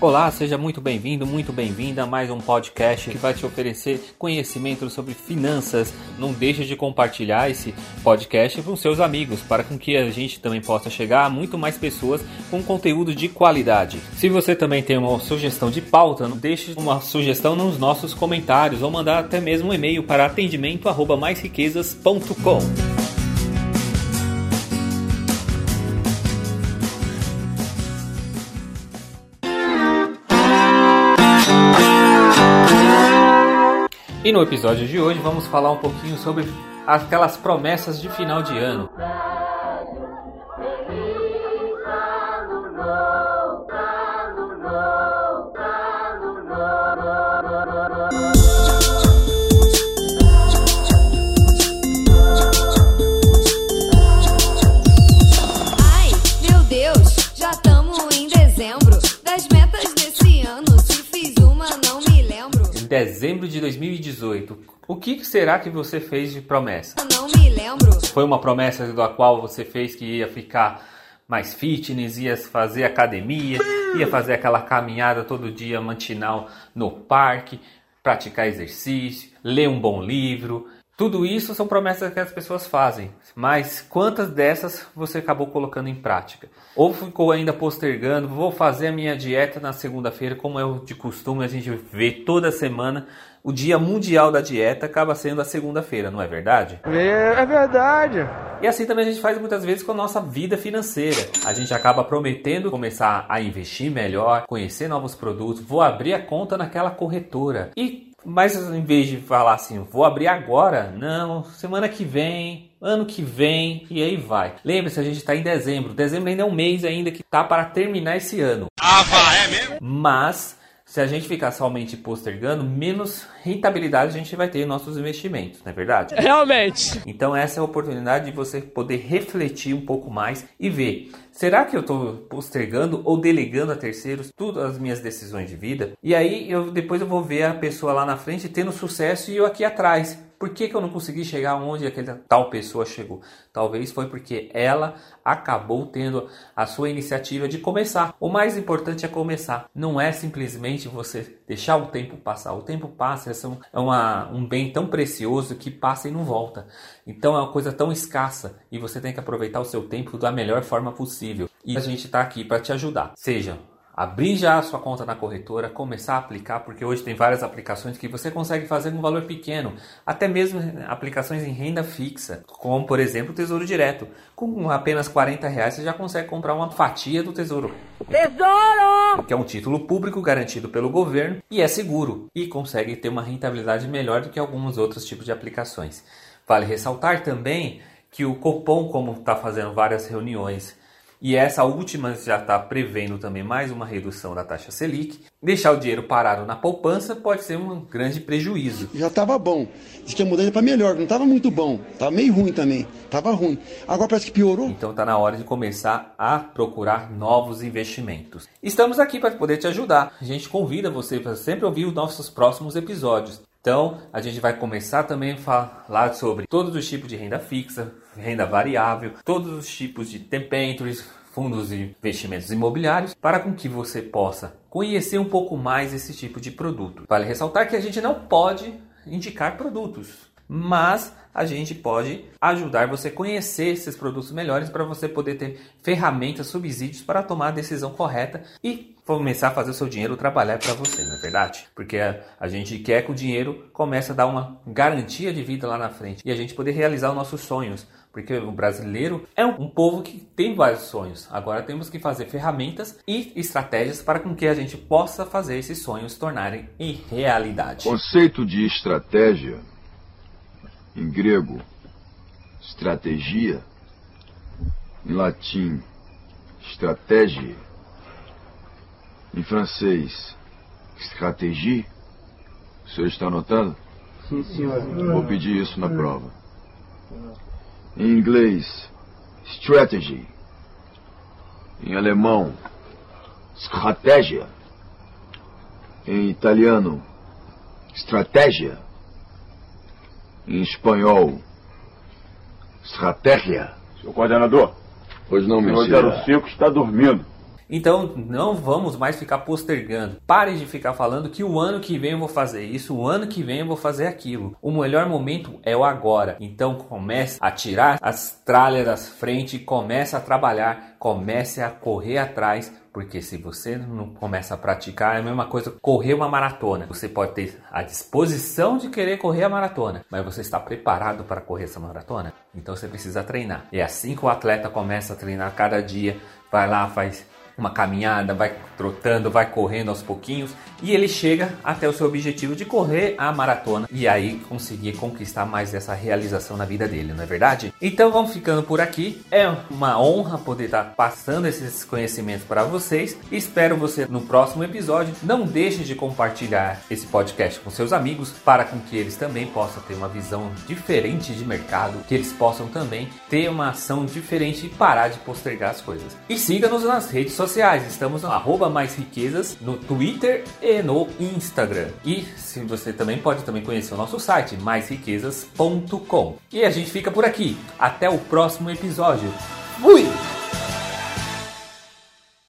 Olá, seja muito bem-vindo, muito bem-vinda a mais um podcast que vai te oferecer conhecimento sobre finanças. Não deixe de compartilhar esse podcast com seus amigos, para com que a gente também possa chegar a muito mais pessoas com conteúdo de qualidade. Se você também tem uma sugestão de pauta, não deixe uma sugestão nos nossos comentários ou mandar até mesmo um e-mail para atendimento@maisriquezas.com. E no episódio de hoje vamos falar um pouquinho sobre aquelas promessas de final de ano. Dezembro de 2018, o que será que você fez de promessa? Não me lembro. Foi uma promessa da qual você fez que ia ficar mais fitness, ia fazer academia, ia fazer aquela caminhada todo dia matinal no parque, praticar exercício, ler um bom livro. Tudo isso são promessas que as pessoas fazem, mas quantas dessas você acabou colocando em prática? Ou ficou ainda postergando, vou fazer a minha dieta na segunda-feira, como é de costume, a gente vê toda semana, o dia mundial da dieta acaba sendo a segunda-feira, não é verdade? É, é verdade. E assim também a gente faz muitas vezes com a nossa vida financeira. A gente acaba prometendo começar a investir melhor, conhecer novos produtos, vou abrir a conta naquela corretora. E mas em vez de falar assim, vou abrir agora, não, semana que vem, ano que vem e aí vai. Lembre-se, a gente está em dezembro. Dezembro ainda é um mês ainda que tá para terminar esse ano. Ah, vá, é mesmo? Mas se a gente ficar somente postergando, menos rentabilidade a gente vai ter em nossos investimentos, não é verdade? Realmente. Então essa é a oportunidade de você poder refletir um pouco mais e ver, será que eu estou postergando ou delegando a terceiros todas as minhas decisões de vida? E aí eu depois eu vou ver a pessoa lá na frente tendo sucesso e eu aqui atrás. Por que, que eu não consegui chegar onde aquela tal pessoa chegou? Talvez foi porque ela acabou tendo a sua iniciativa de começar. O mais importante é começar. Não é simplesmente você deixar o tempo passar. O tempo passa, é uma, um bem tão precioso que passa e não volta. Então é uma coisa tão escassa e você tem que aproveitar o seu tempo da melhor forma possível. E a gente está aqui para te ajudar. Seja abrir já a sua conta na corretora, começar a aplicar, porque hoje tem várias aplicações que você consegue fazer com um valor pequeno, até mesmo aplicações em renda fixa, como por exemplo o Tesouro Direto. Com apenas 40 reais você já consegue comprar uma fatia do Tesouro. Tesouro! Que é um título público garantido pelo governo e é seguro e consegue ter uma rentabilidade melhor do que alguns outros tipos de aplicações. Vale ressaltar também que o Copom, como está fazendo várias reuniões e essa última já está prevendo também mais uma redução da taxa Selic. Deixar o dinheiro parado na poupança pode ser um grande prejuízo. Já estava bom. Diz que a mudança para melhor, não estava muito bom. Estava meio ruim também. Estava ruim. Agora parece que piorou. Então está na hora de começar a procurar novos investimentos. Estamos aqui para poder te ajudar. A gente convida você para sempre ouvir os nossos próximos episódios. Então, a gente vai começar também a falar sobre todos os tipos de renda fixa, renda variável, todos os tipos de debentures, fundos e investimentos imobiliários, para com que você possa conhecer um pouco mais esse tipo de produto. Vale ressaltar que a gente não pode indicar produtos, mas a gente pode ajudar você a conhecer esses produtos melhores para você poder ter ferramentas, subsídios para tomar a decisão correta e começar a fazer o seu dinheiro trabalhar para você, não é verdade? Porque a, gente quer que o dinheiro comece a dar uma garantia de vida lá na frente e a gente poder realizar os nossos sonhos. Porque o brasileiro é um, povo que tem vários sonhos. Agora temos que fazer ferramentas e estratégias para com que a gente possa fazer esses sonhos tornarem em realidade. Conceito de estratégia, em grego, estratégia, em latim, estratégia, em francês, stratégie. O senhor está anotando? Sim, senhor. Vou pedir isso na prova. Em inglês, strategy. Em alemão, estratégia. Em italiano, estratégia. Em espanhol, estratégia. Senhor coordenador, Pois não, o meu senhor 05 está dormindo. Então não vamos mais ficar postergando. Pare de ficar falando que o ano que vem eu vou fazer isso, o ano que vem eu vou fazer aquilo. O melhor momento é o agora. Então comece a tirar as tralhas das frente, comece a trabalhar, comece a correr atrás porque se você não começa a praticar, é a mesma coisa correr uma maratona. Você pode ter a disposição de querer correr a maratona, mas você está preparado para correr essa maratona? Então você precisa treinar. É assim que o atleta começa a treinar cada dia, vai lá, faz uma caminhada, vai trotando, vai correndo aos pouquinhos e ele chega até o seu objetivo de correr a maratona e aí conseguir conquistar mais essa realização na vida dele, não é verdade? Então vamos ficando por aqui. É uma honra poder estar passando esses conhecimentos para vocês. Espero você no próximo episódio. Não deixe de compartilhar esse podcast com seus amigos para com que eles também possam ter uma visão diferente de mercado, que eles possam também ter uma ação diferente e parar de postergar as coisas. E siga-nos nas redes sociais. Estamos no arroba mais riquezas no Twitter e no Instagram. E se você também pode também conhecer o nosso site maisriquezas.com. E a gente fica por aqui. Até o próximo episódio. Fui!